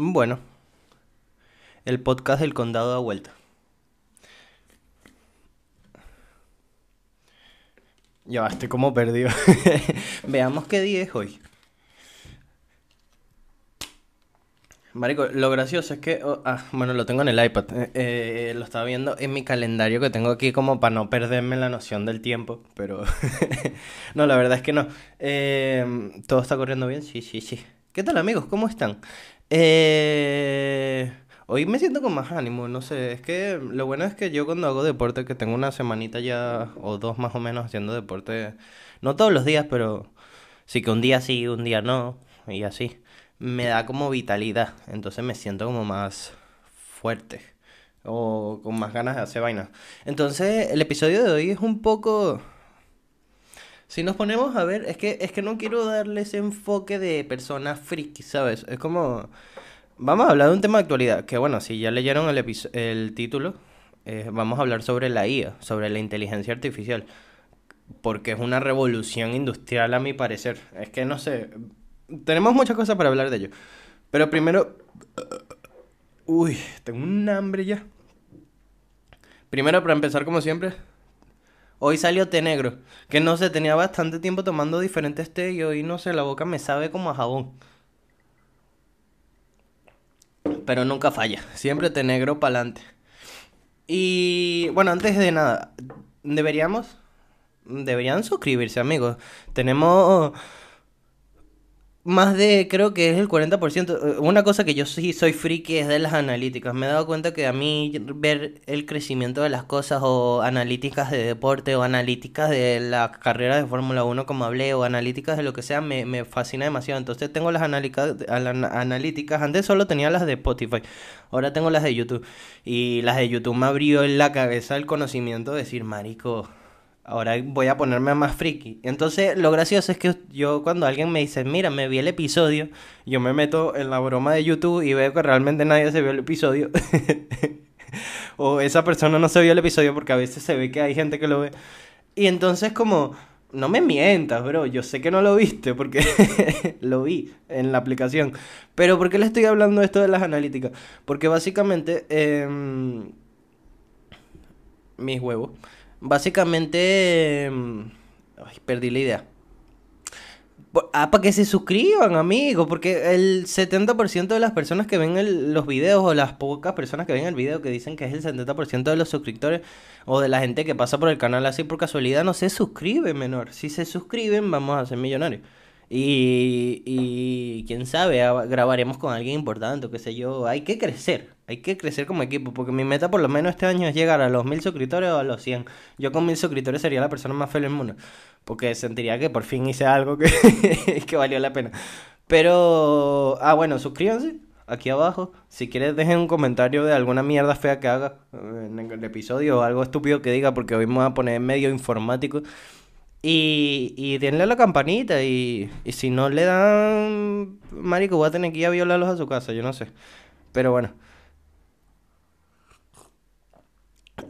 Bueno, el podcast del condado da vuelta. Ya estoy como perdido. Veamos qué día es hoy. Marico, lo gracioso es que, oh, ah, bueno, lo tengo en el iPad. Eh, eh, lo estaba viendo en mi calendario que tengo aquí como para no perderme la noción del tiempo, pero no, la verdad es que no. Eh, ¿Todo está corriendo bien? Sí, sí, sí. ¿Qué tal amigos? ¿Cómo están? Eh, hoy me siento con más ánimo, no sé, es que lo bueno es que yo cuando hago deporte, que tengo una semanita ya o dos más o menos haciendo deporte, no todos los días, pero sí que un día sí, un día no, y así me da como vitalidad, entonces me siento como más fuerte o con más ganas de hacer vainas. Entonces, el episodio de hoy es un poco si nos ponemos a ver, es que es que no quiero darle ese enfoque de persona friki, ¿sabes? Es como vamos a hablar de un tema de actualidad, que bueno, si ya leyeron el el título, eh, vamos a hablar sobre la IA, sobre la inteligencia artificial, porque es una revolución industrial a mi parecer. Es que no sé, tenemos muchas cosas para hablar de ello. Pero primero... Uy, tengo un hambre ya. Primero, para empezar, como siempre, hoy salió té negro. Que no sé, tenía bastante tiempo tomando diferentes té y hoy no sé, la boca me sabe como a jabón. Pero nunca falla. Siempre té negro para adelante. Y bueno, antes de nada, deberíamos. Deberían suscribirse, amigos. Tenemos más de, creo que es el 40%. Eh, una cosa que yo sí soy friki es de las analíticas. Me he dado cuenta que a mí ver el crecimiento de las cosas o analíticas de deporte o analíticas de la carrera de Fórmula 1 como hablé o analíticas de lo que sea me, me fascina demasiado. Entonces tengo las analíticas, analíticas, antes solo tenía las de Spotify, ahora tengo las de YouTube. Y las de YouTube me abrió en la cabeza el conocimiento de decir, marico ahora voy a ponerme más friki. Entonces, lo gracioso es que yo cuando alguien me dice, mira, me vi el episodio, yo me meto en la broma de YouTube y veo que realmente nadie se vio el episodio. o esa persona no se vio el episodio porque a veces se ve que hay gente que lo ve. Y entonces como, no me mientas, bro, yo sé que no lo viste porque lo vi en la aplicación. Pero ¿por qué le estoy hablando esto de las analíticas? Porque básicamente... Em, mis huevos Básicamente... Ay, perdí la idea. Ah, para que se suscriban, amigos, porque el 70% de las personas que ven los videos o las pocas personas que ven el video que dicen que es el 70% de los suscriptores o de la gente que pasa por el canal así por casualidad no se suscribe, menor. Si se suscriben, vamos a ser millonarios. Y, y quién sabe, grabaremos con alguien importante o qué sé yo. Hay que crecer, hay que crecer como equipo, porque mi meta por lo menos este año es llegar a los mil suscriptores o a los 100. Yo con mil suscriptores sería la persona más feliz del mundo, porque sentiría que por fin hice algo que, que valió la pena. Pero, ah, bueno, suscríbanse aquí abajo. Si quieres, dejen un comentario de alguna mierda fea que haga en el episodio o algo estúpido que diga, porque hoy me voy a poner medio informático. Y, y denle a la campanita y, y si no le dan, marico, voy a tener que ir a violarlos a su casa, yo no sé. Pero bueno.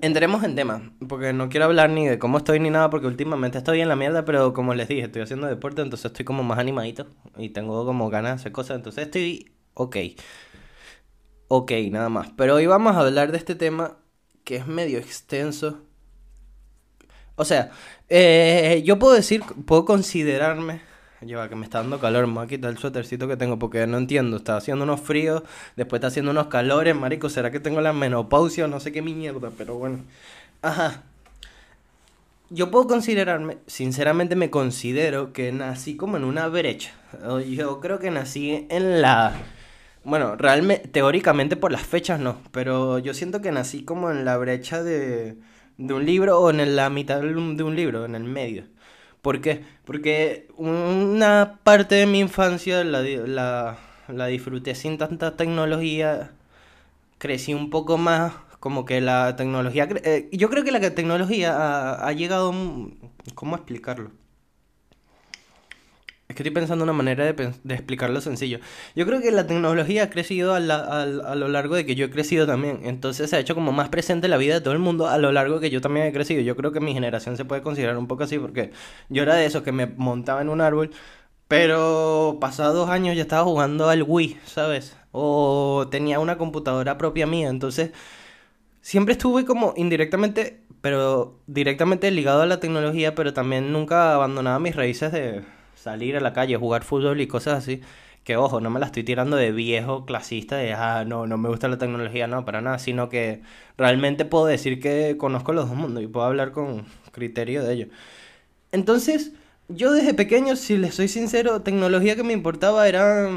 Entremos en tema, porque no quiero hablar ni de cómo estoy ni nada, porque últimamente estoy en la mierda, pero como les dije, estoy haciendo deporte, entonces estoy como más animadito y tengo como ganas de hacer cosas, entonces estoy ok. Ok, nada más. Pero hoy vamos a hablar de este tema que es medio extenso. O sea, eh, yo puedo decir, puedo considerarme. Lleva que me está dando calor, me voy a quitar el suétercito que tengo porque no entiendo. Está haciendo unos fríos, después está haciendo unos calores, marico. ¿Será que tengo la menopausia no sé qué mierda? Pero bueno. Ajá. Yo puedo considerarme, sinceramente me considero que nací como en una brecha. Yo creo que nací en la... Bueno, realmente, teóricamente por las fechas no, pero yo siento que nací como en la brecha de de un libro o en la mitad de un libro, en el medio. ¿Por qué? Porque una parte de mi infancia la, la, la disfruté sin tanta tecnología, crecí un poco más, como que la tecnología... Eh, yo creo que la tecnología ha, ha llegado... ¿Cómo explicarlo? Que estoy pensando una manera de, de, explicarlo sencillo. Yo creo que la tecnología ha crecido a, lo largo de que yo he crecido también. Entonces se ha hecho como más presente en la vida de todo el mundo a lo largo de que yo también he crecido. Yo creo que mi generación se puede considerar un poco así porque yo era de esos que me montaba en un árbol Pero pasados dos años ya estaba jugando al Wii, ¿sabes? O tenía una computadora propia mía, entonces siempre estuve como indirectamente, pero directamente ligado a la tecnología, pero también nunca abandonaba mis raíces de salir a la calle, jugar fútbol y cosas así. Que ojo, no me la estoy tirando de viejo clasista, de ah, no, no me gusta la tecnología, no, para nada, sino que realmente puedo decir que conozco los dos mundos y puedo hablar con criterio de ello. Entonces, yo desde pequeño, si les soy sincero, tecnología que me importaba era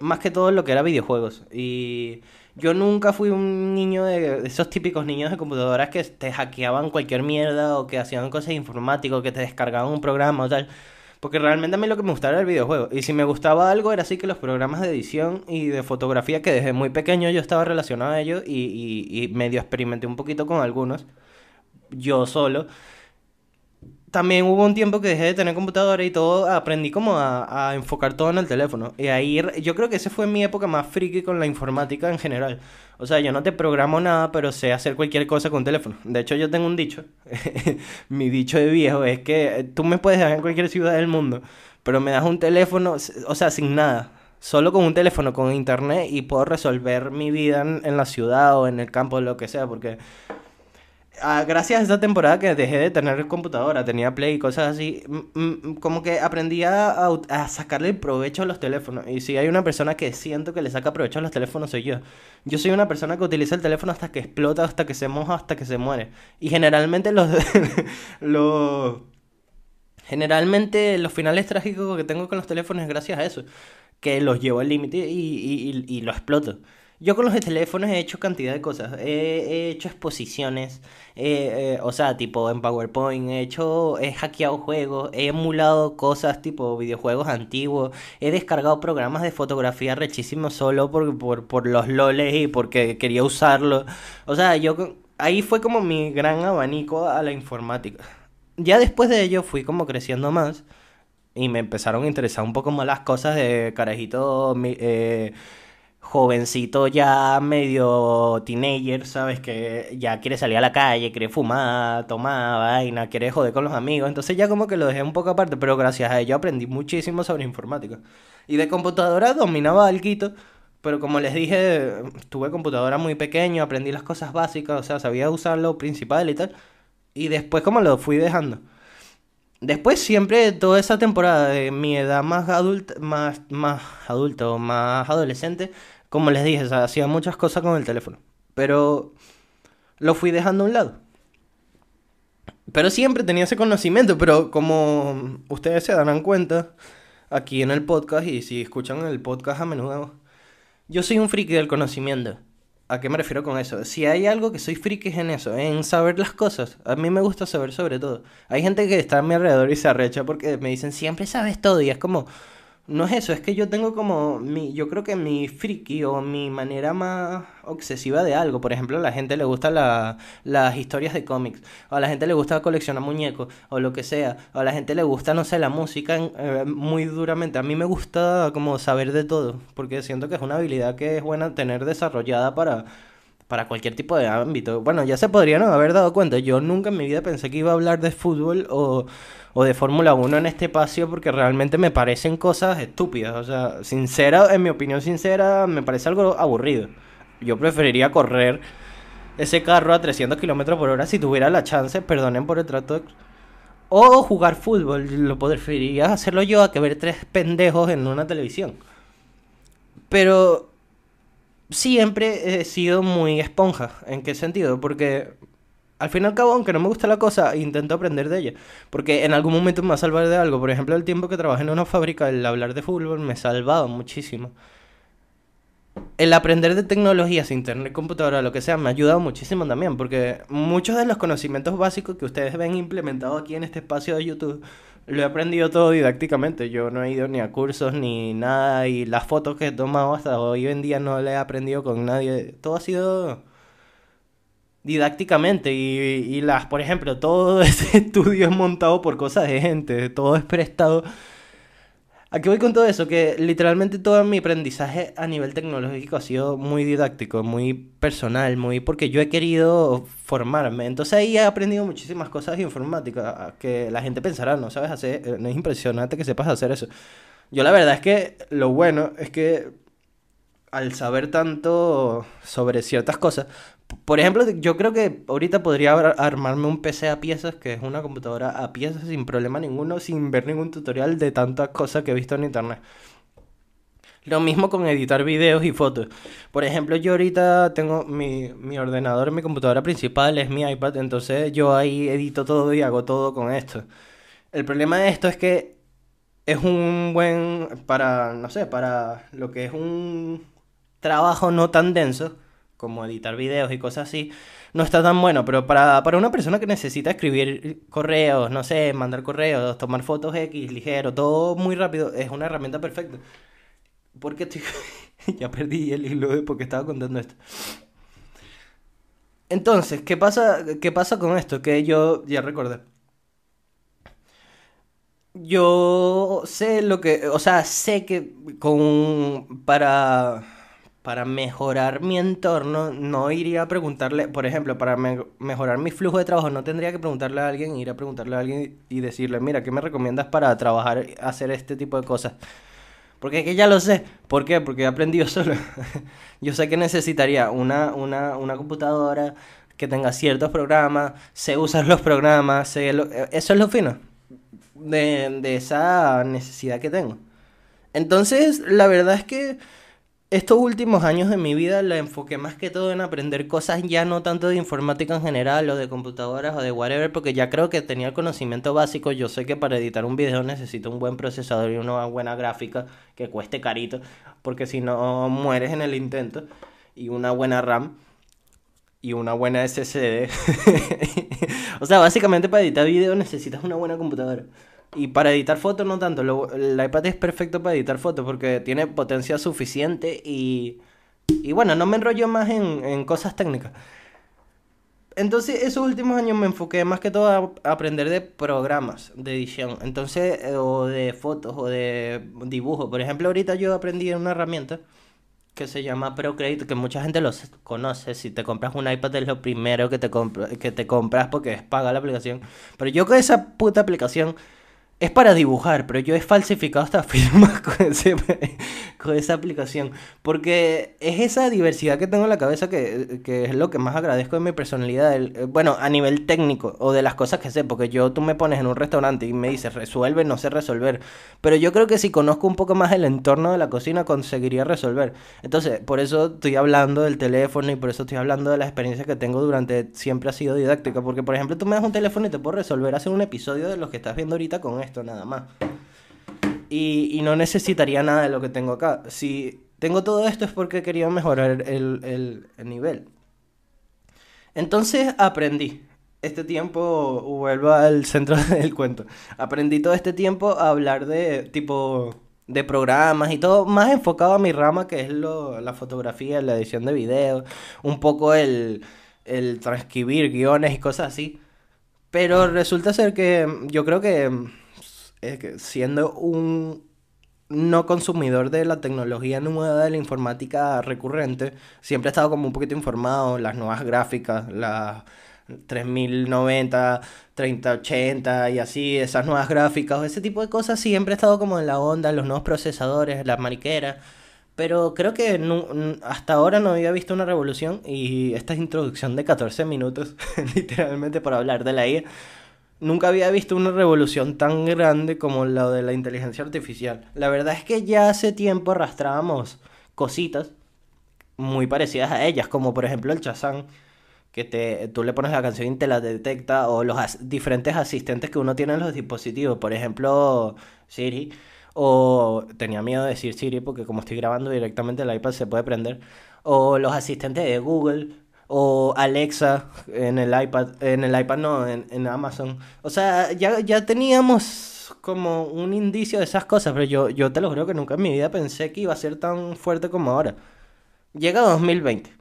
más que todo lo que era videojuegos. Y yo nunca fui un niño de, esos típicos niños de computadoras que te hackeaban cualquier mierda o que hacían cosas informáticas, que te descargaban un programa o tal. Porque realmente a mí lo que me gustaba era el videojuego. Y si me gustaba algo era así que los programas de edición y de fotografía, que desde muy pequeño yo estaba relacionado a ellos y, y, y medio experimenté un poquito con algunos, yo solo también hubo un tiempo que dejé de tener computadora y todo, aprendí como a, enfocar todo en el teléfono. Y ahí yo creo que esa fue mi época más friki con la informática en general. O sea, yo no te programo nada, pero sé hacer cualquier cosa con teléfono. De hecho, yo tengo un dicho. mi dicho de viejo es que tú me puedes dejar en cualquier ciudad del mundo, pero me das un teléfono, o sea, sin nada. Solo con un teléfono, con internet, y puedo resolver mi vida en, en la ciudad o en el campo, lo que sea, porque Ah, gracias a esta temporada que dejé de tener computadora, tenía Play y cosas así, como que aprendí a, sacarle el provecho a los teléfonos. Y si hay una persona que siento que le saca provecho a los teléfonos, soy yo. Yo soy una persona que utiliza el teléfono hasta que explota, hasta que se moja, hasta que se muere. Y generalmente los... los generalmente los finales trágicos que tengo con los teléfonos es gracias a eso. Que los llevo al límite y, y, y, y lo exploto. Yo con los teléfonos he hecho cantidad de cosas. He, hecho exposiciones, eh, o sea, tipo en PowerPoint, he hecho, he hackeado juegos, he emulado cosas tipo videojuegos antiguos, he descargado programas de fotografía rechísimos solo por, por, por los loles y porque quería usarlo. O sea, yo ahí fue como mi gran abanico a la informática. Ya después de ello fui como creciendo más y me empezaron a interesar un poco más las cosas de carajito. Eh, jovencito ya medio teenager, ¿sabes? Que ya quiere salir a la calle, quiere fumar, tomar, vaina, quiere joder con los amigos. Entonces ya como que lo dejé un poco aparte, pero gracias a ello aprendí muchísimo sobre informática. Y de computadora dominaba algo, pero como les dije, tuve computadora muy pequeño, aprendí las cosas básicas, o sea, sabía usar lo principal y tal. Y después como lo fui dejando. Después siempre, toda esa temporada de mi edad más adulta, más, más adulto, más adolescente, como les dije, hacía muchas cosas con el teléfono. Pero lo fui dejando a un lado. Pero siempre tenía ese conocimiento, pero como ustedes se darán cuenta aquí en el podcast y si escuchan el podcast a menudo, yo soy un friki del conocimiento. ¿A qué me refiero con eso? Si hay algo que soy friki es en eso, en saber las cosas. A mí me gusta saber sobre todo. Hay gente que está a mi alrededor y se arrecha porque me dicen, siempre sabes todo. Y es como, no es eso, es que yo tengo como mi, yo creo que mi friki o mi manera más obsesiva de algo, por ejemplo, a la gente le gusta la, las historias de cómics, o a la gente le gusta coleccionar muñecos, o lo que sea, o a la gente le gusta, no sé, la música eh, muy duramente. A mí me gusta como saber de todo, porque siento que es una habilidad que es buena tener desarrollada para para cualquier tipo de ámbito. Bueno, ya se podrían haber dado cuenta. Yo nunca en mi vida pensé que iba a hablar de fútbol o, o de Fórmula 1 en este espacio porque realmente me parecen cosas estúpidas. O sea, sincera, en mi opinión sincera, me parece algo aburrido. Yo preferiría correr ese carro a 300 kilómetros por hora si tuviera la chance, perdonen por el trato. O jugar fútbol, lo preferiría hacerlo yo a que ver tres pendejos en una televisión. Pero siempre he sido muy esponja. ¿En qué sentido? Porque al fin y al cabo, aunque no me gusta la cosa, intento aprender de ella. Porque en algún momento me va a salvar de algo. Por ejemplo, el tiempo que trabajé en una fábrica, el hablar de fútbol me salvaba muchísimo. El aprender de tecnologías, internet, computadora, lo que sea, me ha ayudado muchísimo también. Porque muchos de los conocimientos básicos que ustedes ven implementados aquí en este espacio de YouTube lo he aprendido todo didácticamente. Yo no he ido ni a cursos ni nada. Y las fotos que he tomado hasta hoy en día no le he aprendido con nadie. Todo ha sido didácticamente. Y, y las, por ejemplo, todo ese estudio es montado por cosas de gente. Todo es prestado. Aquí voy con todo eso, que literalmente todo mi aprendizaje a nivel tecnológico ha sido muy didáctico, muy personal, muy porque yo he querido formarme. Entonces ahí he aprendido muchísimas cosas de informática que la gente pensará, no sabes hacer, eh, no es impresionante que sepas hacer eso. Yo la verdad es que lo bueno es que al saber tanto sobre ciertas cosas, por ejemplo, yo creo que ahorita podría armarme un PC a piezas, que es una computadora a piezas sin problema ninguno, sin ver ningún tutorial de tantas cosas que he visto en internet. Lo mismo con editar videos y fotos. Por ejemplo, yo ahorita tengo mi, mi ordenador, mi computadora principal es mi iPad, entonces yo ahí edito todo y hago todo con esto. El problema de esto es que es un buen, para, no sé, para lo que es un trabajo no tan denso como editar videos y cosas así, no está tan bueno, pero para, para una persona que necesita escribir correos, no sé, mandar correos, tomar fotos X, ligero, todo muy rápido, es una herramienta perfecta. Porque estoy... ya perdí el hilo de porque estaba contando esto. Entonces, ¿qué pasa, ¿qué pasa con esto? Que yo ya recordé. Yo sé lo que, o sea, sé que con para para mejorar mi entorno, no iría a preguntarle, por ejemplo, para mejorar mi flujo de trabajo, no tendría que preguntarle a alguien, ir a preguntarle a alguien y decirle, mira, ¿qué me recomiendas para trabajar, hacer este tipo de cosas? Porque es que ya lo sé. ¿Por qué? Porque he aprendido solo. Yo sé que necesitaría una, una, una computadora que tenga ciertos programas, sé usar los programas, sé eso es lo fino de, de esa necesidad que tengo. Entonces, la verdad es que estos últimos años de mi vida la enfoqué más que todo en aprender cosas ya no tanto de informática en general o de computadoras o de whatever, porque ya creo que tenía el conocimiento básico. Yo sé que para editar un video necesito un buen procesador y una buena gráfica que cueste carito, porque si no mueres en el intento, y una buena RAM y una buena SSD. o sea, básicamente para editar video necesitas una buena computadora. Y para editar fotos no tanto, el iPad es perfecto para editar fotos porque tiene potencia suficiente y, y bueno, no me enrollo más en, en cosas técnicas. Entonces, esos últimos años me enfoqué más que todo a aprender de programas de edición. Entonces, eh, o de fotos o de dibujo. Por ejemplo, ahorita yo aprendí una herramienta que se llama Procreate, que mucha gente los conoce. Si te compras un iPad es lo primero que te, que te compras porque es paga la aplicación. Pero yo con esa puta aplicación es para dibujar, pero yo he falsificado esta firma con, esa aplicación. Porque es esa diversidad que tengo en la cabeza que, es lo que más agradezco de mi personalidad. Eh, bueno, a nivel técnico o de las cosas que sé. Porque yo tú me pones en un restaurante y me dices resuelve, no sé resolver. Pero yo creo que si conozco un poco más el entorno de la cocina conseguiría resolver. Entonces, por eso estoy hablando del teléfono y por eso estoy hablando de la experiencia que tengo durante. Siempre ha sido didáctica. Porque, por ejemplo, tú me das un teléfono y te puedo resolver hacer un episodio de los que estás viendo ahorita con esto nada más. Y, no necesitaría nada de lo que tengo acá. Si tengo todo esto es porque quería mejorar el, nivel. Entonces aprendí. Este tiempo, vuelvo al centro del cuento. Aprendí todo este tiempo a hablar de tipo de programas y todo, más enfocado a mi rama que es lo, la fotografía, la edición de videos, un poco el, el transcribir guiones y cosas así. Pero resulta ser que yo creo que siendo un no consumidor de la tecnología nueva de la informática recurrente, siempre he estado como un poquito informado, las nuevas gráficas, las 3090, 3080 y así, esas nuevas gráficas, ese tipo de cosas, siempre he estado como en la onda, los nuevos procesadores, las mariqueras, pero creo que hasta ahora no había visto una revolución y esta introducción de 14 minutos, literalmente para hablar de la IA, nunca había visto una revolución tan grande como la de la inteligencia artificial. La verdad es que ya hace tiempo arrastrábamos cositas muy parecidas a ellas, como por ejemplo el Chazán, que te, tú le pones la canción y te la detecta, o los diferentes asistentes que uno tiene en los dispositivos, por ejemplo Siri, o tenía miedo de decir Siri porque como estoy grabando directamente el iPad se puede prender, o los asistentes de Google, o Alexa en el iPad, en el iPad no, en, Amazon. O sea, ya, ya teníamos como un indicio de esas cosas, pero yo, yo te lo juro que nunca en mi vida pensé que iba a ser tan fuerte como ahora. Llega 2020.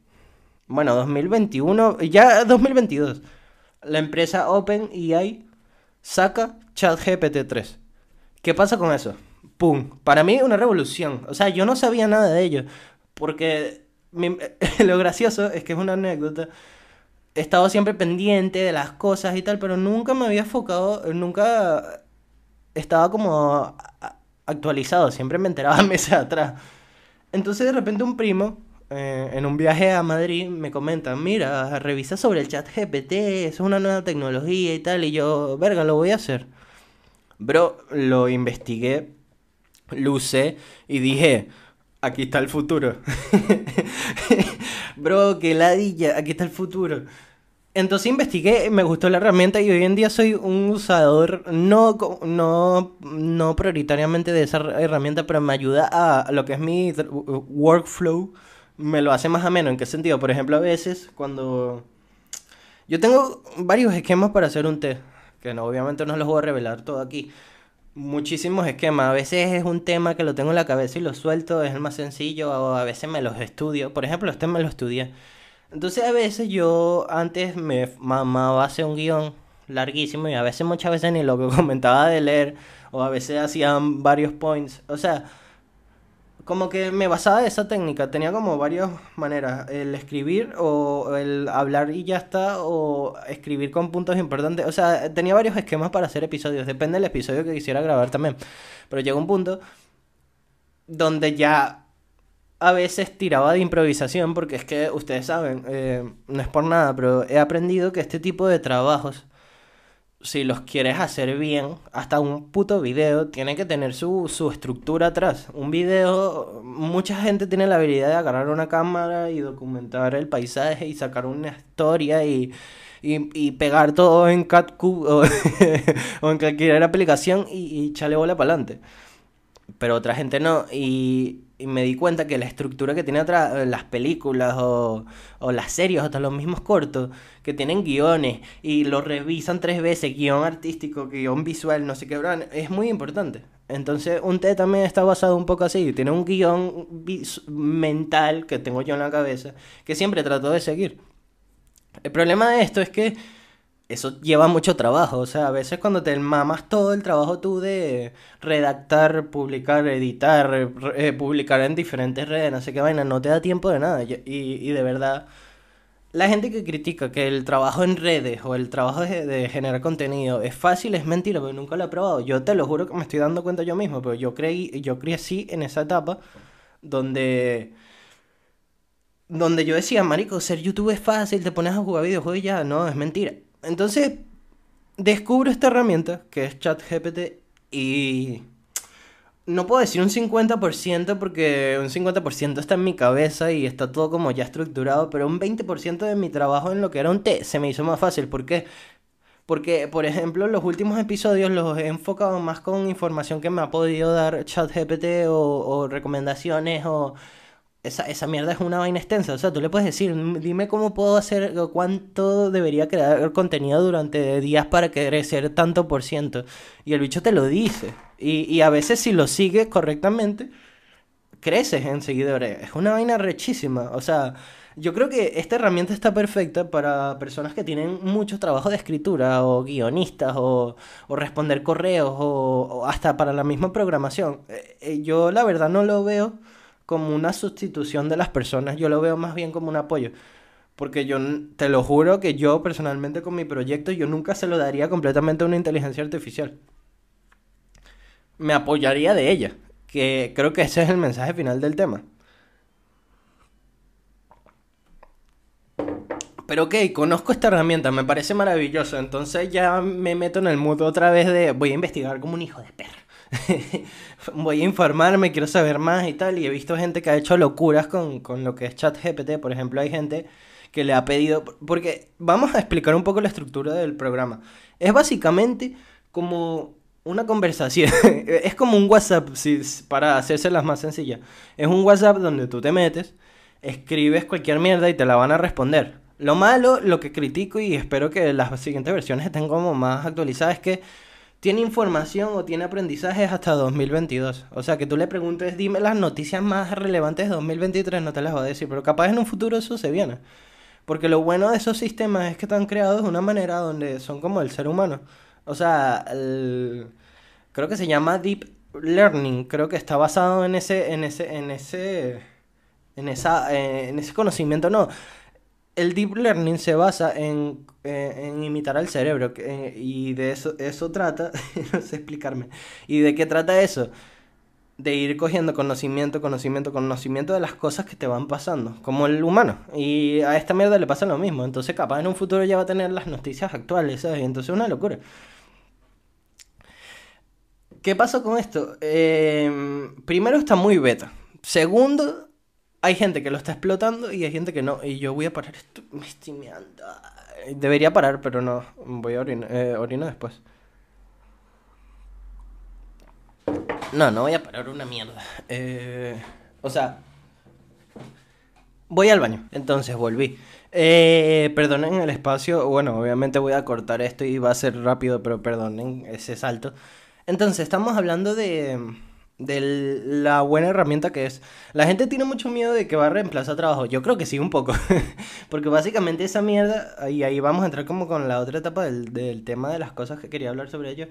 Bueno, 2021, ya 2022. La empresa OpenAI saca ChatGPT 3. ¿Qué pasa con eso? ¡pum! Para mí una revolución. O sea, yo no sabía nada de ello. Porque lo gracioso es que es una anécdota. He estado siempre pendiente de las cosas y tal, pero nunca me había enfocado, nunca estaba como actualizado, siempre me enteraba meses atrás. Entonces de repente un primo, eh, en un viaje a Madrid, me comenta, mira, revisa sobre el chat GPT, es una nueva tecnología y tal, y yo, verga, lo voy a hacer. Bro, lo investigué, lo usé y dije, aquí está el futuro. Bro, qué ladilla, aquí está el futuro. Entonces investigué, me gustó la herramienta y hoy en día soy un usador no, no, no prioritariamente de esa herramienta, pero me ayuda a lo que es mi workflow, me lo hace más ameno. ¿En qué sentido? Por ejemplo, a veces cuando... Yo tengo varios esquemas para hacer un test, que no, obviamente no los voy a revelar todo aquí. Muchísimos esquemas. A veces es un tema que lo tengo en la cabeza y lo suelto, es el más sencillo, o a veces me los estudio. Por ejemplo, este me lo estudié. Entonces a veces yo antes me mamaba hacer un guion larguísimo y a veces muchas veces ni lo que comentaba de leer o a veces hacían varios points. O sea, como que me basaba de esa técnica. Tenía como varias maneras. El escribir o el hablar y ya está o escribir con puntos importantes. O sea, tenía varios esquemas para hacer episodios. Depende del episodio que quisiera grabar también. Pero llegó un punto donde ya a veces tiraba de improvisación porque es que ustedes saben, eh, no es por nada, pero he aprendido que este tipo de trabajos, si los quieres hacer bien, hasta un puto video tiene que tener su, su estructura atrás. Un video, mucha gente tiene la habilidad de agarrar una cámara y documentar el paisaje y sacar una historia y... Y, pegar todo en CatCube o, o en cualquier aplicación y, y echarle bola para adelante. Pero otra gente no. Y, y me di cuenta que la estructura que tiene atrás, eh, las películas o, o, las series, hasta los mismos cortos, que tienen guiones y lo revisan tres veces, guion artístico, guion visual, no sé qué, es muy importante. Entonces, un T también está basado un poco así, tiene un guion mental que tengo yo en la cabeza, que siempre trato de seguir. El problema de esto es que eso lleva mucho trabajo. O sea, a veces cuando te mamas todo el trabajo tú de redactar, publicar, editar, eh, publicar en diferentes redes, no sé qué vaina, no te da tiempo de nada. Y, de verdad, la gente que critica que el trabajo en redes o el trabajo de, generar contenido es fácil, es mentira, porque nunca lo he probado. Yo te lo juro que me estoy dando cuenta yo mismo, pero yo creí, yo crecí en esa etapa donde donde yo decía, marico, ser youtuber es fácil, te pones a jugar videojuegos y ya, no, es mentira. Entonces, descubro esta herramienta que es ChatGPT y no puedo decir un 50% porque un 50% está en mi cabeza y está todo como ya estructurado, pero un 20% de mi trabajo en lo que era un T se me hizo más fácil. ¿Por qué? Porque, por ejemplo, los últimos episodios los he enfocado más con información que me ha podido dar ChatGPT o, o recomendaciones o esa, esa mierda es una vaina extensa. O sea, tú le puedes decir, dime cómo puedo hacer, cuánto debería crear contenido durante días para crecer tanto por ciento. Y el bicho te lo dice. Y, y a veces si lo sigues correctamente, creces en seguidores. Es una vaina rechísima. O sea, yo creo que esta herramienta está perfecta para personas que tienen mucho trabajo de escritura o guionistas o, o responder correos o, o, hasta para la misma programación. Eh, eh, yo la verdad no lo veo como una sustitución de las personas, yo lo veo más bien como un apoyo. Porque yo te lo juro que yo personalmente con mi proyecto yo nunca se lo daría completamente a una inteligencia artificial. Me apoyaría de ella, que creo que ese es el mensaje final del tema. Pero ok, conozco esta herramienta, me parece maravilloso, entonces ya me meto en el mood otra vez de voy a investigar como un hijo de perra. voy a informarme, quiero saber más y tal. Y he visto gente que ha hecho locuras con, con lo que es ChatGPT. Por ejemplo, hay gente que le ha pedido... Porque vamos a explicar un poco la estructura del programa. Es básicamente como una conversación. es como un WhatsApp, si, para las más sencillas. Es un WhatsApp donde tú te metes, escribes cualquier mierda y te la van a responder. Lo malo, lo que critico y espero que las siguientes versiones estén como más actualizadas es que tiene información o tiene aprendizajes hasta 2022. O sea, que tú le preguntes, dime las noticias más relevantes de 2023, no te las va a decir, pero capaz en un futuro eso se viene. Porque lo bueno de esos sistemas es que están creados de una manera donde son como el ser humano. O sea, creo que se llama Deep learning creo que está basado en ese, en ese, en ese, en esa, eh, en ese conocimiento, no. El deep learning se basa en, eh, imitar al cerebro que- y de eso, eso trata, no sé explicarme. ¿Y de qué trata eso? de ir cogiendo conocimiento, conocimiento, conocimiento de las cosas que te van pasando, como el humano. Y a esta mierda le pasa lo mismo. Entonces, capaz en un futuro ya va a tener las noticias actuales, ¿sabes? Entonces es una locura. ¿Qué pasa con esto? Eh, primero está muy beta. Segundo, hay gente que lo está explotando y hay gente que no. Y yo voy a parar esto. Me estoy meando. Debería parar, pero no. Voy a orinar, eh, orino después. No, no voy a parar una mierda. Eh, o sea, voy al baño. Entonces volví. Eh, perdonen el espacio. Bueno, obviamente voy a cortar esto y va a ser rápido, pero perdonen ese salto. Entonces, estamos hablando de, de la buena herramienta que es. La gente tiene mucho miedo de que va a reemplazar trabajo. Yo creo que sí, un poco. Porque básicamente esa mierda, y ahí vamos a entrar como con la otra etapa del, del tema de las cosas que quería hablar sobre ello.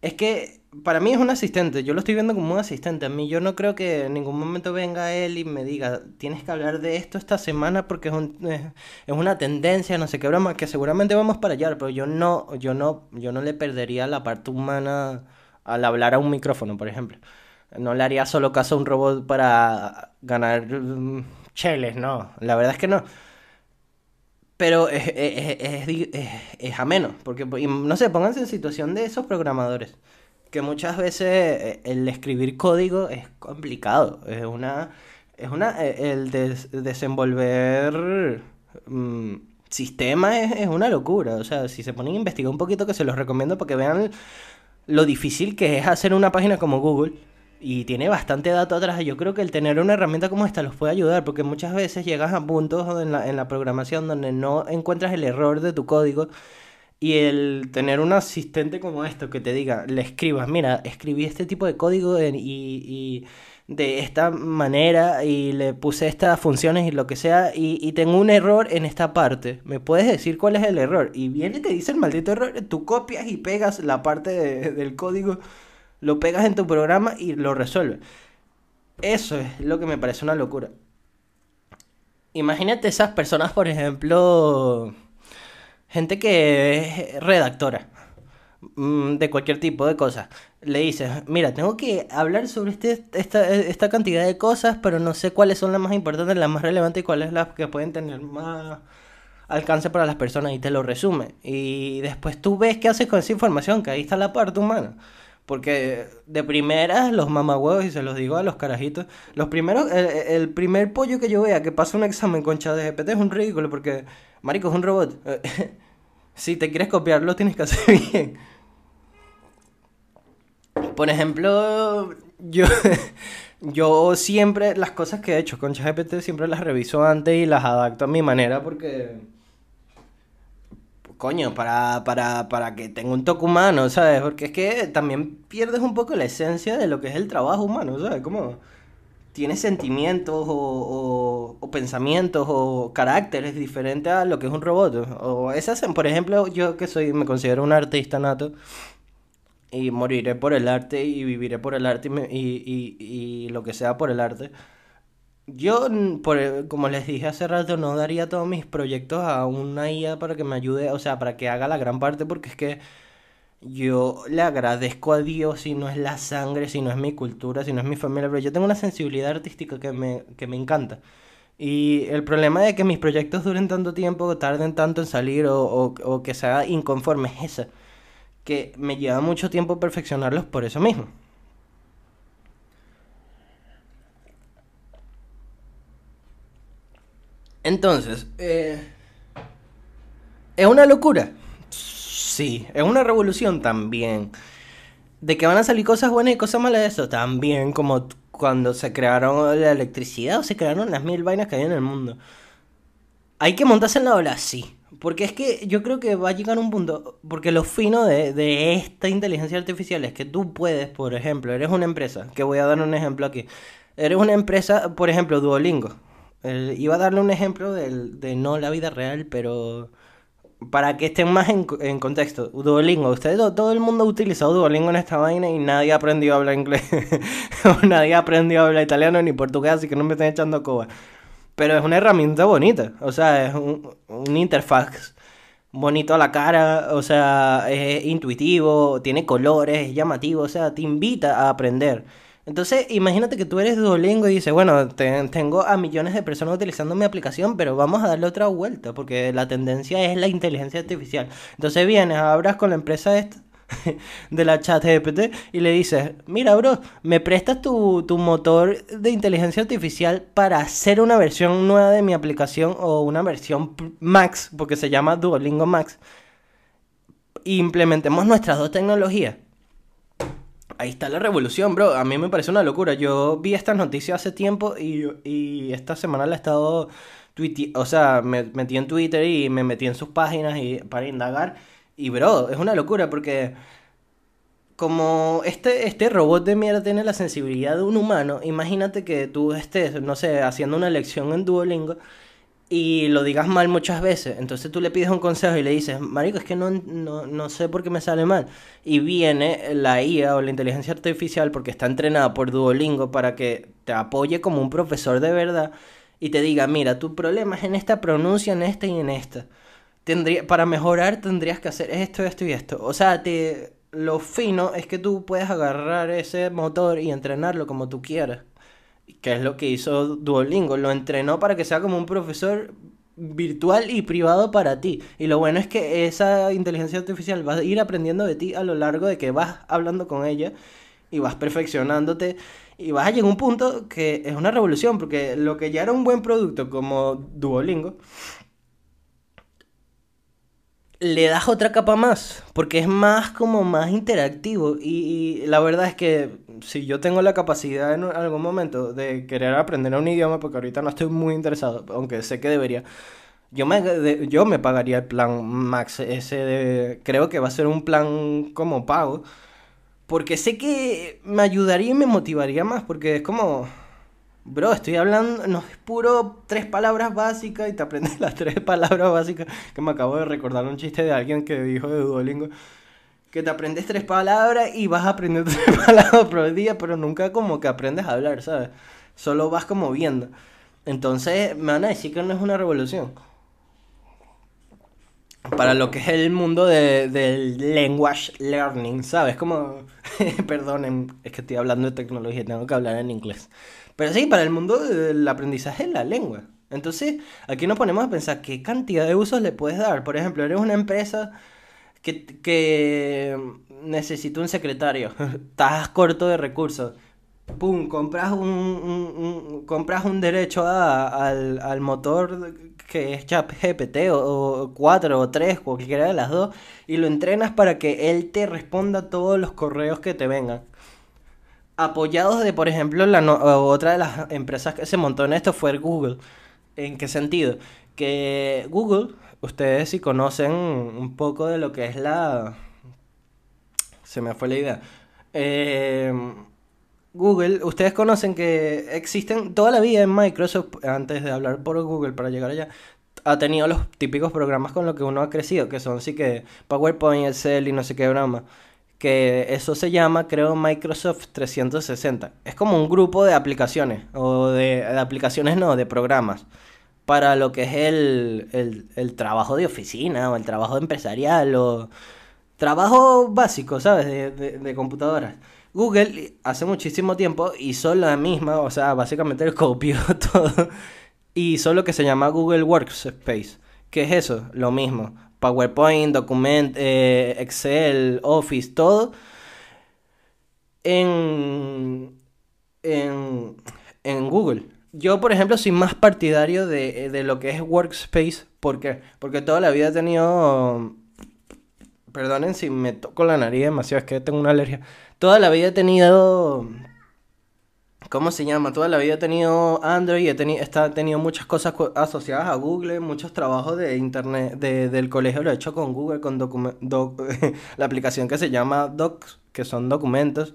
Es que para mí es un asistente, yo lo estoy viendo como un asistente. A mí yo no creo que en ningún momento venga él y me diga, tienes que hablar de esto esta semana porque es, es, es una tendencia, no sé qué broma, que seguramente vamos para allá, pero yo no, yo no, yo no le perdería la parte humana al hablar a un micrófono, por ejemplo. No le haría solo caso a un robot para ganar mm, cheles, no, la verdad es que no. Pero es, es, es, ameno, porque no sé, pónganse en situación de esos programadores, que muchas veces eh, el escribir código es complicado, es una, es una, eh, el des- desenvolver mm, sistemas es una locura, o sea, si se ponen a investigar un poquito, que se los recomiendo para que vean lo difícil que es hacer una página como Google y tiene bastante dato atrás. Yo creo que el tener una herramienta como esta los puede ayudar porque muchas veces llegas a puntos en la, programación donde no encuentras el error de tu código y el tener un asistente como esto que te diga, le escribas, mira, escribí este tipo de código en- y de esta manera y le puse estas funciones y lo que sea y, tengo un error en esta parte. ¿Me puedes decir cuál es el error? Y viene y te dice el maldito error, tú copias y pegas la parte de- del código, lo pegas en tu programa y lo resuelve. Eso es lo que me parece una locura. Imagínate esas personas, por ejemplo, gente que es redactora mm, de cualquier tipo de cosas. Le dices, mira, tengo que hablar sobre este, esta, esta cantidad de cosas, pero no sé cuáles son las más importantes, las más relevantes y cuáles las que pueden tener más alcance para las personas y te lo resume. Y después tú ves qué haces con esa información, que ahí está la parte humana. Porque de primeras, los mamagüevos, y se los digo a los carajitos, los primeros, el, primer pollo que yo vea que pasa un examen con ChatGPT es un ridículo, porque, marico, es un robot. Si te quieres copiarlo, tienes que hacer bien. Por ejemplo, yo, yo siempre las cosas que he hecho con ChatGPT siempre las reviso antes y las adapto a mi manera porque, coño, para, para, para que tenga un toque humano, ¿sabes? Porque es que también pierdes un poco la esencia de lo que es el trabajo humano, ¿sabes? Como tienes sentimientos o, pensamientos o caracteres diferentes a lo que es un robot. O esas, por ejemplo, yo que soy, me considero un artista nato y moriré por el arte y viviré por el arte y, me- y- y- y lo que sea por el arte. Yo, por, como les dije hace rato, no daría todos mis proyectos a una IA para que me ayude, o sea, para que haga la gran parte, porque es que yo le agradezco a Dios si no es la sangre, si no es mi cultura, si no es mi familia, pero yo tengo una sensibilidad artística que me, que me encanta. Y el problema de que mis proyectos duren tanto tiempo, tarden tanto en salir o, o, o que sea inconforme es esa, que me lleva mucho tiempo perfeccionarlos por eso mismo. Entonces, eh, ¿es una locura? Sí, es una revolución también. De que van a salir cosas buenas y cosas malas de eso también, como cuando se crearon la electricidad o se crearon las mil vainas que hay en el mundo. Hay que montarse en la ola, sí. Porque es que yo creo que va a llegar un punto, porque lo fino de, de esta inteligencia artificial es que tú puedes, por ejemplo, eres una empresa, que voy a dar un ejemplo aquí. Eres una empresa, por ejemplo, Duolingo. El- iba a darle un ejemplo del- de no la vida real, pero para que estén más en, en contexto, Duolingo, ustedes todo, el mundo ha utilizado Duolingo en esta vaina y nadie ha aprendido a hablar inglés, nadie ha aprendido a hablar italiano ni portugués, así que no me estén echando coba. Pero es una herramienta bonita, o sea, es un, un interfaz bonito a la cara, o sea, es intuitivo, tiene colores, es llamativo, o sea, te invita a aprender. Entonces, imagínate que tú eres Duolingo y dices, bueno, tengo a millones de personas utilizando mi aplicación, pero vamos a darle otra vuelta, porque la tendencia es la inteligencia artificial. Entonces vienes, hablas con la empresa esta de la chat GPT y le dices, mira, bro, ¿me prestas tu, tu motor de inteligencia artificial para hacer una versión nueva de mi aplicación o una versión Max, porque se llama Duolingo Max? implementemos nuestras dos tecnologías ahí está la revolución, bro. A mí me parece una locura. Yo vi estas noticias hace tiempo y, y esta semana la he estado o sea, me metí en Twitter y me metí en sus páginas y, para indagar. Y, bro, es una locura porque como este, este robot de mierda tiene la sensibilidad de un humano, imagínate que tú estés, no sé, haciendo una lección en Duolingo y lo digas mal muchas veces. Entonces tú le pides un consejo y le dices, Marico, es que no, no, no, sé por qué me sale mal. Y viene la IA o la inteligencia artificial porque está entrenada por Duolingo para que te apoye como un profesor de verdad y te diga, mira, tu problema es en esta pronuncia, en esta y en esta. Tendría, para mejorar tendrías que hacer esto, esto y esto. O sea, te, lo fino es que tú puedes agarrar ese motor y entrenarlo como tú quieras que es lo que hizo Duolingo, lo entrenó para que sea como un profesor virtual y privado para ti. Y lo bueno es que esa inteligencia artificial va a ir aprendiendo de ti a lo largo de que vas hablando con ella y vas perfeccionándote y vas a llegar a un punto que es una revolución porque lo que ya era un buen producto como Duolingo le das otra capa más, porque es más como más interactivo. Y, la verdad es que si yo tengo la capacidad en algún momento de querer aprender un idioma, porque ahorita no estoy muy interesado, aunque sé que debería, yo me, yo me pagaría el plan Max, ese de, creo que va a ser un plan como pago, porque sé que me ayudaría y me motivaría más, porque es como Bro, estoy hablando, no es puro tres palabras básicas y te aprendes las tres palabras básicas. Que me acabo de recordar un chiste de alguien que dijo de Duolingo. Que te aprendes tres palabras y vas a aprender tres palabras por día, pero nunca como que aprendes a hablar, ¿sabes? Solo vas como viendo. Entonces me van a decir que no es una revolución. Para lo que es el mundo de, del language learning, ¿sabes? Como, perdonen, es que estoy hablando de tecnología, tengo que hablar en inglés. Pero sí, para el mundo del aprendizaje es la lengua. Entonces, aquí nos ponemos a pensar qué cantidad de usos le puedes dar. Por ejemplo, eres una empresa que, que necesita un secretario, estás corto de recursos. Pum, compras un, compras un derecho al, al, motor que es ChatGPT o, o 4 o 3, cualquiera de las dos, y lo entrenas para que él te responda todos los correos que te vengan apoyados de, por ejemplo, la otra de las empresas que se montó en esto fue Google. ¿En qué sentido? Que Google, ustedes si conocen un poco de lo que es la... Se me fue la idea. Eh, Google, ustedes conocen que existen toda la vida en Microsoft, antes de hablar por Google para llegar allá, ha tenido los típicos programas con los que uno ha crecido, que son sí que PowerPoint, Excel y no sé qué broma que eso se llama, creo, Microsoft 360. Es como un grupo de aplicaciones, o de, aplicaciones no, de programas, para lo que es el, el, trabajo de oficina, o el trabajo empresarial, o trabajo básico, ¿sabes? De, de, de computadoras. Google hace muchísimo tiempo hizo la misma, o sea, básicamente copió todo, y hizo lo que se llama Google Workspace. ¿Qué es eso? Lo mismo PowerPoint, Document, eh, Excel, Office, todo en, en, en, Google. Yo, por ejemplo, soy más partidario de, de, lo que es Workspace. ¿Por qué? Porque toda la vida he tenido... Perdonen si me toco la nariz demasiado, es que tengo una alergia. Toda la vida he tenido ¿Cómo se llama? Toda la vida he tenido Android, he, tenido, muchas cosas asociadas a Google, muchos trabajos de internet, de, del colegio lo he hecho con Google, con la aplicación que se llama Docs, que son documentos.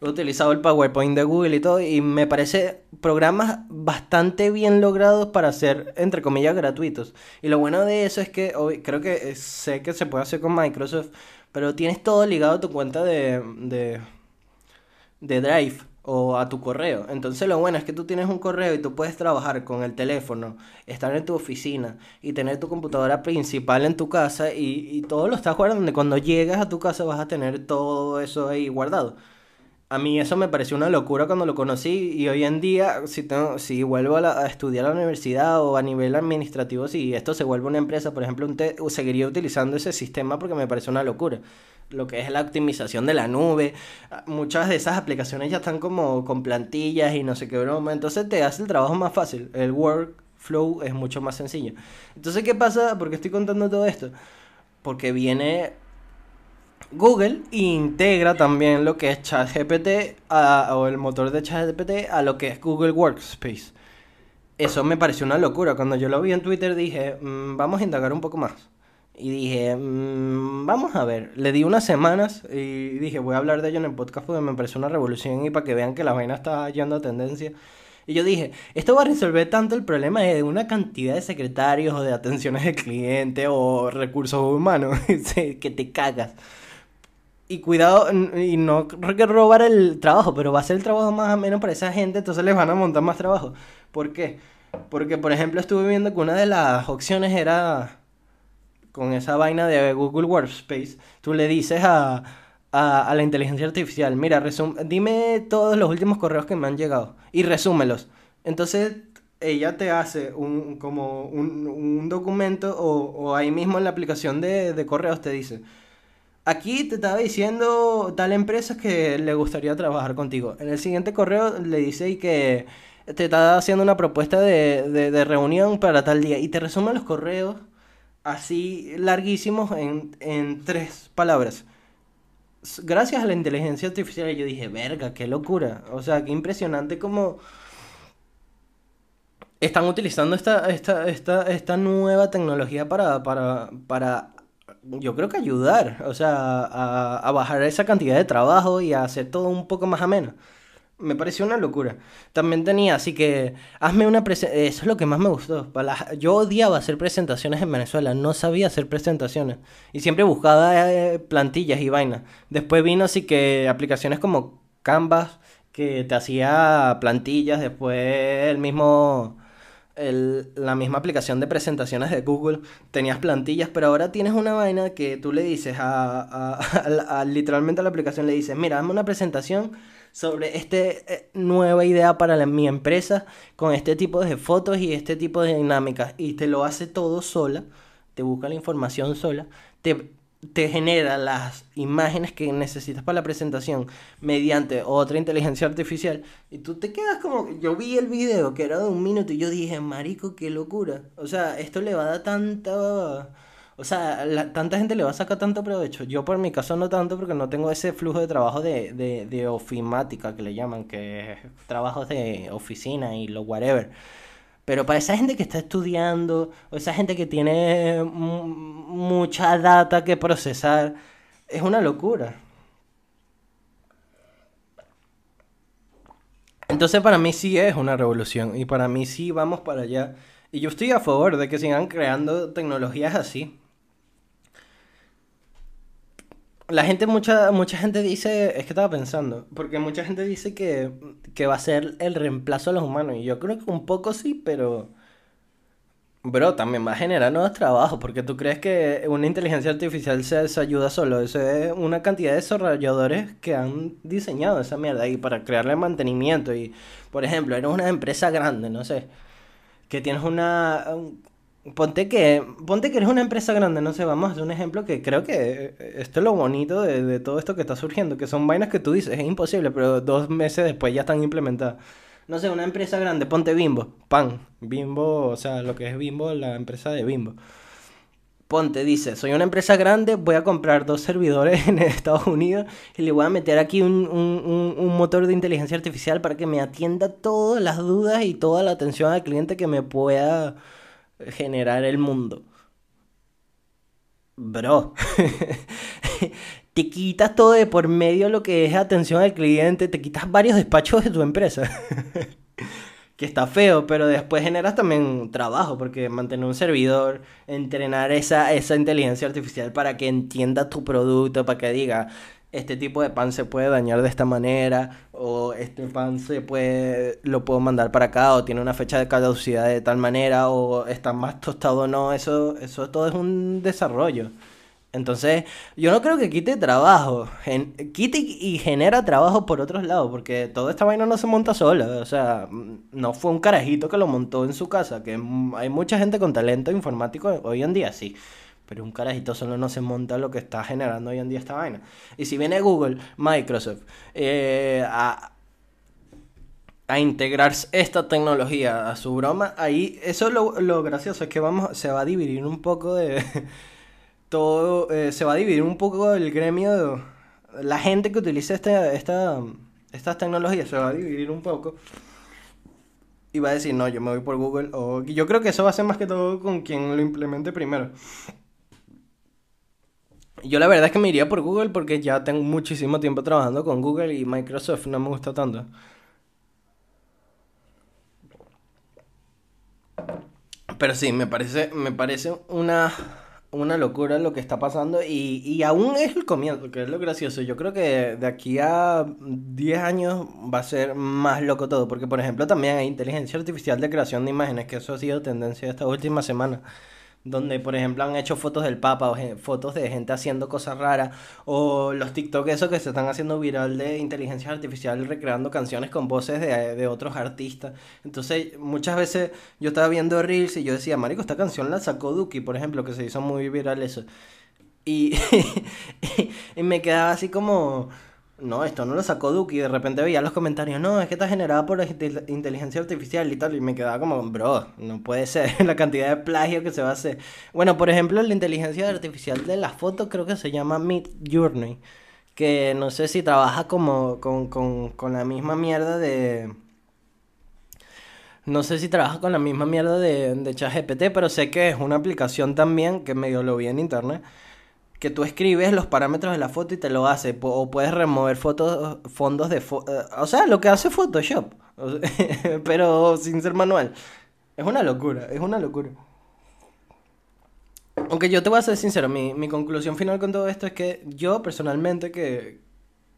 he utilizado el PowerPoint de Google y todo, y me parece programas bastante bien logrados para ser, entre comillas, gratuitos. Y lo bueno de eso es que creo que sé que se puede hacer con Microsoft, pero tienes todo ligado a tu cuenta de, de, de Drive o a tu correo. Entonces lo bueno es que tú tienes un correo y tú puedes trabajar con el teléfono, estar en tu oficina y tener tu computadora principal en tu casa y, y todo lo estás guardando. Cuando llegas a tu casa vas a tener todo eso ahí guardado. A mí eso me pareció una locura cuando lo conocí y hoy en día, si, tengo, si vuelvo a, estudiar a la universidad o a nivel administrativo, si esto se vuelve una empresa, por ejemplo, un seguiría utilizando ese sistema porque me parece una locura lo que es la optimización de la nube. Ah, muchas de esas aplicaciones ya están como con plantillas y no sé qué broma. Entonces te hace el trabajo más fácil. El workflow es mucho más sencillo. Entonces, ¿qué pasa? ¿Por qué estoy contando todo esto? Porque viene Google integra también lo que es ChatGPT o el motor de ChatGPT a lo que es Google Workspace. Eso me pareció una locura. Cuando yo lo vi en Twitter dije, mm, vamos a indagar un poco más. Y dije, mm, vamos a ver. Le di unas semanas y dije, voy a hablar de ello en el podcast porque me pareció una revolución y para que vean que la vaina está yendo a tendencia. Y yo dije, esto va a resolver tanto el problema de una cantidad de secretarios o de atenciones de cliente o recursos humanos que te cagas. Y cuidado, y no que robar el trabajo, pero va a ser el trabajo más o menos para esa gente, entonces les van a montar más trabajo. ¿Por qué? Porque, por ejemplo, estuve viendo que una de las opciones era con esa vaina de Google Workspace, tú le dices a, a, la inteligencia artificial, mira, dime todos los últimos correos que me han llegado y resúmelos. Entonces ella te hace un, como un, documento o, ahí mismo en la aplicación de, correos te dice, aquí te estaba diciendo tal empresa que le gustaría trabajar contigo. En el siguiente correo le dice que te está haciendo una propuesta de, de reunión para tal día y te resume los correos así larguísimos en, en tres palabras. Gracias a la inteligencia artificial yo dije, verga, qué locura. O sea, qué impresionante como están utilizando esta, esta, esta, esta nueva tecnología para, para, para, yo creo que ayudar, o sea, a, a bajar esa cantidad de trabajo y a hacer todo un poco más ameno me pareció una locura. También tenía, así que hazme una presentación. Eso es lo que más me gustó. Yo odiaba hacer presentaciones en Venezuela, no sabía hacer presentaciones. Y siempre buscaba eh, plantillas y vainas. Después vino así que aplicaciones como Canvas, que te hacía plantillas. Después el mismo. La misma aplicación de presentaciones de Google, tenías plantillas, pero ahora tienes una vaina que tú le dices a, literalmente a la aplicación, le dices, mira, hazme una presentación sobre esta eh, nueva idea para mi empresa con este tipo de fotos y este tipo de dinámicas y te lo hace todo sola, te busca la información sola, te, te genera las imágenes que necesitas para la presentación mediante otra inteligencia artificial y tú te quedas como yo vi el video que era de un minuto y yo dije marico qué locura o sea esto le va a dar tanta o sea, tanta gente le va a sacar tanto provecho. Yo por mi caso no tanto porque no tengo ese flujo de trabajo de, de, de ofimática que le llaman, que es trabajos de oficina y lo whatever. Pero para esa gente que está estudiando, o esa gente que tiene mucha data que procesar, es una locura. Entonces para mí sí es una revolución y para mí sí vamos para allá. Y yo estoy a favor de que sigan creando tecnologías así. La gente, mucha, mucha gente dice, es que estaba pensando, porque mucha gente dice que, que va a ser el reemplazo a los humanos, y yo creo que un poco sí, pero... Bro, también va a generar nuevos trabajos, porque tú crees que una inteligencia artificial se, se, ayuda solo. Eso es una cantidad de desarrolladores que han diseñado esa mierda y para crearle mantenimiento. Y, por ejemplo, eres una empresa grande, no sé, que tienes una, Ponte que, ponte que eres una empresa grande, no sé, vamos a hacer un ejemplo que creo que esto es lo bonito de, todo esto que está surgiendo, que son vainas que tú dices, es imposible, pero dos meses después ya están implementadas. No sé, una empresa grande, ponte Bimbo, pan, Bimbo, o sea, lo que es Bimbo, la empresa de Bimbo. Ponte, dice, soy una empresa grande, voy a comprar dos servidores en Estados Unidos y le voy a meter aquí un, un motor de inteligencia artificial para que me atienda todas las dudas y toda la atención al cliente que me pueda generar el mundo. bro, te quitas todo de por medio lo que es atención al cliente, te quitas varios despachos de tu empresa. que está feo, pero después generas también trabajo, porque mantener un servidor, entrenar esa, esa inteligencia artificial para que entienda tu producto, para que diga, este tipo de pan se puede dañar de esta manera, o este pan se puede, lo puedo mandar para acá, o tiene una fecha de caducidad de tal manera, o está más tostado o no, eso, eso todo es un desarrollo. Entonces, yo no creo que quite trabajo, quite y genera trabajo por otros lados, porque toda esta vaina no se monta sola, o sea, no fue un carajito que lo montó en su casa, que hay mucha gente con talento informático hoy en día, sí, pero un carajito solo no se monta lo que está generando hoy en día esta vaina. Y si viene Google, Microsoft, eh, a, a integrar esta tecnología a su broma, ahí, eso es lo, lo gracioso, es que vamos, se va a dividir un poco de todo eh, se va a dividir un poco el gremio, la gente que utiliza esta, esta, estas tecnologías se va a dividir un poco y va a decir, no, yo me voy por Google. O yo creo que eso va a ser más que todo con quien lo implemente primero. Yo la verdad es que me iría por Google porque ya tengo muchísimo tiempo trabajando con Google y Microsoft no me gusta tanto. Pero sí, me parece, me parece una una locura lo que está pasando y, y aún es el comienzo, que es lo gracioso. Yo creo que de aquí a 10 años va a ser más loco todo, porque por ejemplo también hay inteligencia artificial de creación de imágenes, que eso ha sido tendencia esta última semana donde por ejemplo han hecho fotos del Papa o fotos de gente haciendo cosas raras o los TikTok esos que se están haciendo viral de inteligencia artificial recreando canciones con voces de, de, otros artistas. Entonces muchas veces yo estaba viendo Reels y yo decía, Marico, esta canción la sacó Duki, por ejemplo, que se hizo muy viral eso. Y, y me quedaba así como no, esto no lo sacó Duke y de repente veía los comentarios, no, es que está generada por inteligencia artificial y tal, y me quedaba como, bro, no puede ser la cantidad de plagio que se va a hacer. Bueno, por ejemplo, la inteligencia artificial de las fotos creo que se llama Mid Journey, que no sé si trabaja como con, con, con la misma mierda de... No sé si trabaja con la misma mierda de, de ChatGPT, pero sé que es una aplicación también, que medio lo vi en internet, que tú escribes los parámetros de la foto y te lo hace. O puedes remover fotos, fondos de... Fo eh, o sea, lo que hace Photoshop. pero sin ser manual. Es una locura, es una locura. Aunque yo te voy a ser sincero, mi, mi conclusión final con todo esto es que yo personalmente que,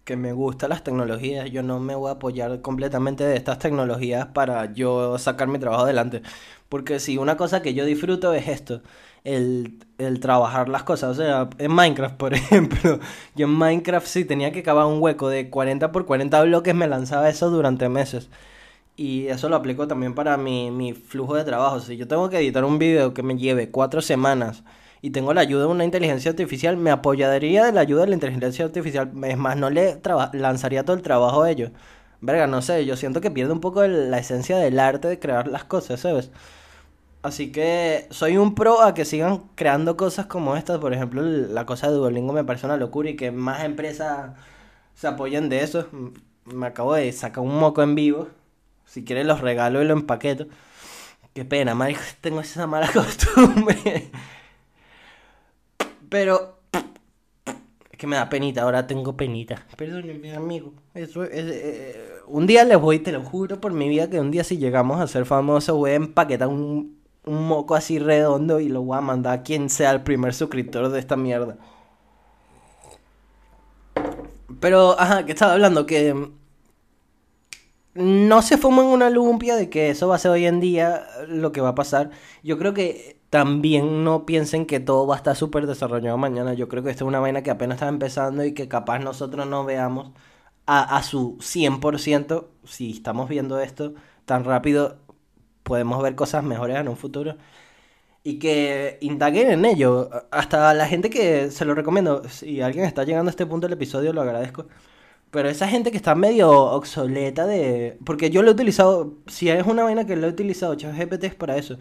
que me gustan las tecnologías, yo no me voy a apoyar completamente de estas tecnologías para yo sacar mi trabajo adelante. Porque si una cosa que yo disfruto es esto, el, el, trabajar las cosas. O sea, en Minecraft, por ejemplo, yo en Minecraft sí tenía que cavar un hueco de 40 por 40 bloques, me lanzaba eso durante meses. Y eso lo aplico también para mi, mi flujo de trabajo. Si yo tengo que editar un video que me lleve cuatro semanas y tengo la ayuda de una inteligencia artificial, me apoyaría de la ayuda de la inteligencia artificial. Es más, no le lanzaría todo el trabajo a ellos. Verga, no sé, yo siento que pierde un poco la esencia del arte de crear las cosas, ¿sabes? Así que soy un pro a que sigan creando cosas como estas. Por ejemplo, la cosa de Duolingo me parece una locura y que más empresas se apoyen de eso. Me acabo de sacar un moco en vivo. Si quieres los regalo y lo empaqueto. Qué pena, marico, tengo esa mala costumbre. Pero es que me da penita, ahora tengo penita. Perdónenme, amigo. Eso es, eh, un día les voy, te lo juro por mi vida, que un día si llegamos a ser famosos voy a empaquetar un un moco así redondo y lo voy a mandar a quien sea el primer suscriptor de esta mierda. Pero, ajá, que estaba hablando que no se fumen una lumpia de que eso va a ser hoy en día lo que va a pasar. Yo creo que también no piensen que todo va a estar súper desarrollado mañana. Yo creo que esto es una vaina que apenas está empezando y que capaz nosotros no veamos a, a su 100% si estamos viendo esto tan rápido podemos ver cosas mejores en un futuro y que indaguen en ello. Hasta la gente que se lo recomiendo, si alguien está llegando a este punto del episodio, lo agradezco. Pero esa gente que está medio obsoleta de... Porque yo lo he utilizado, si es una vaina que lo he utilizado, ChatGPT es para eso.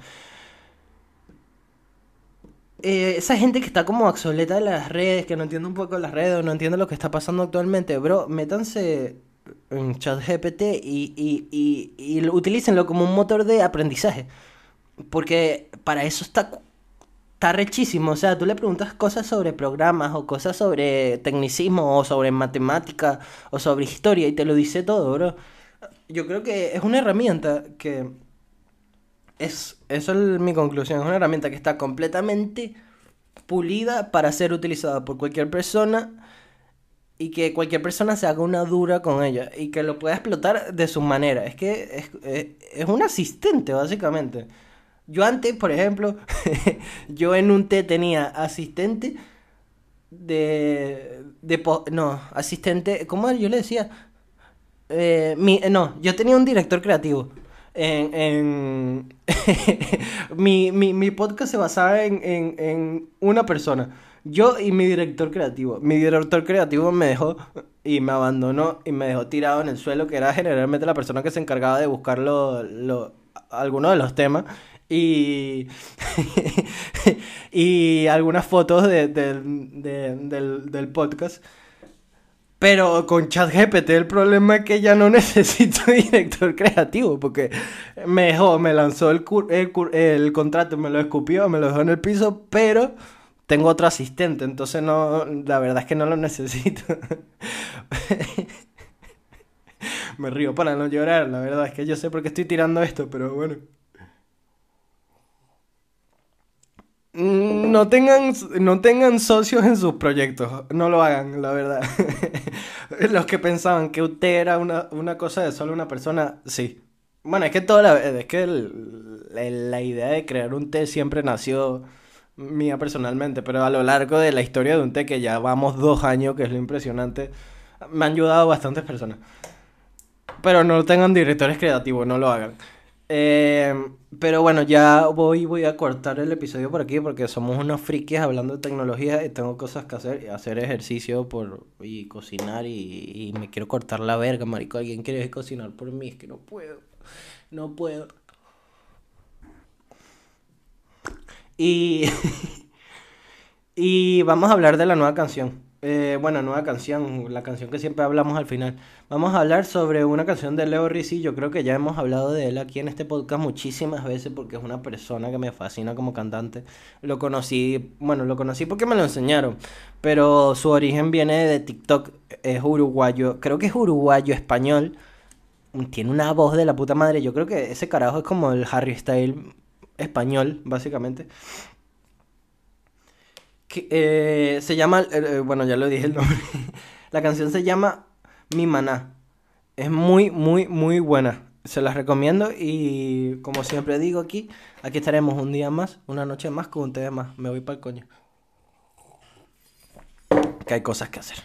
Eh, esa gente que está como obsoleta de las redes, que no entiende un poco las redes, no entiende lo que está pasando actualmente, bro, métanse en ChatGPT y, y, y, y utilícenlo como un motor de aprendizaje. Porque para eso está está rechísimo. O sea, tú le preguntas cosas sobre programas o cosas sobre tecnicismo o sobre matemática o sobre historia y te lo dice todo, bro. Yo creo que es una herramienta que... Es, eso es mi conclusión, es una herramienta que está completamente pulida para ser utilizada por cualquier persona y que cualquier persona se haga una dura con ella y que lo pueda explotar de su manera. Es que es, es, un asistente, básicamente. Yo antes, por ejemplo, yo en un T tenía asistente de... de no, asistente... ¿Cómo yo le decía? Eh, mi, no, yo tenía un director creativo. En, en mi, mi, mi, podcast se basaba en, en, en una persona. Yo y mi director creativo. Mi director creativo me dejó y me abandonó y me dejó tirado en el suelo, que era generalmente la persona que se encargaba de buscar lo, lo, algunos de los temas. Y, y algunas fotos de, del, del podcast. Pero con ChatGPT el problema es que ya no necesito director creativo porque me dejó, me lanzó el, el, el contrato, me lo escupió, me lo dejó en el piso, pero tengo otro asistente, entonces no, la verdad es que no lo necesito. Me río para no llorar, la verdad es que yo sé por qué estoy tirando esto, pero bueno. Mm, no tengan, no tengan socios en sus proyectos, no lo hagan, la verdad. Los que pensaban que usted era una, una cosa de solo una persona, sí. Bueno, es que toda la, es que la idea de crear un té siempre nació mía personalmente, pero a lo largo de la historia de un té, que ya vamos dos años, que es lo impresionante, me han ayudado bastantes personas. Pero no tengan directores creativos, no lo hagan. Eh, pero bueno, ya voy, voy a cortar el episodio por aquí porque somos unos frikis hablando de tecnología y tengo cosas que hacer, hacer ejercicio por, y cocinar y, y me quiero cortar la verga, marico. ¿Alguien quiere cocinar por mí? Es que no puedo, no puedo. Y, y vamos a hablar de la nueva canción. Eh, bueno, nueva canción, la canción que siempre hablamos al final. Vamos a hablar sobre una canción de Leo Rizzi. Yo creo que ya hemos hablado de él aquí en este podcast muchísimas veces porque es una persona que me fascina como cantante. Lo conocí, bueno, lo conocí porque me lo enseñaron, pero su origen viene de TikTok. Es uruguayo, creo que es uruguayo español. Tiene una voz de la puta madre. Yo creo que ese carajo es como el Harry Styles español, básicamente. Que, eh, se llama, eh, eh, bueno, ya lo dije el nombre. la canción se llama Mi Maná. Es muy, muy, muy buena. Se las recomiendo y como siempre digo aquí, aquí estaremos un día más, una noche más con un más. Me voy para el coño. Que hay cosas que hacer.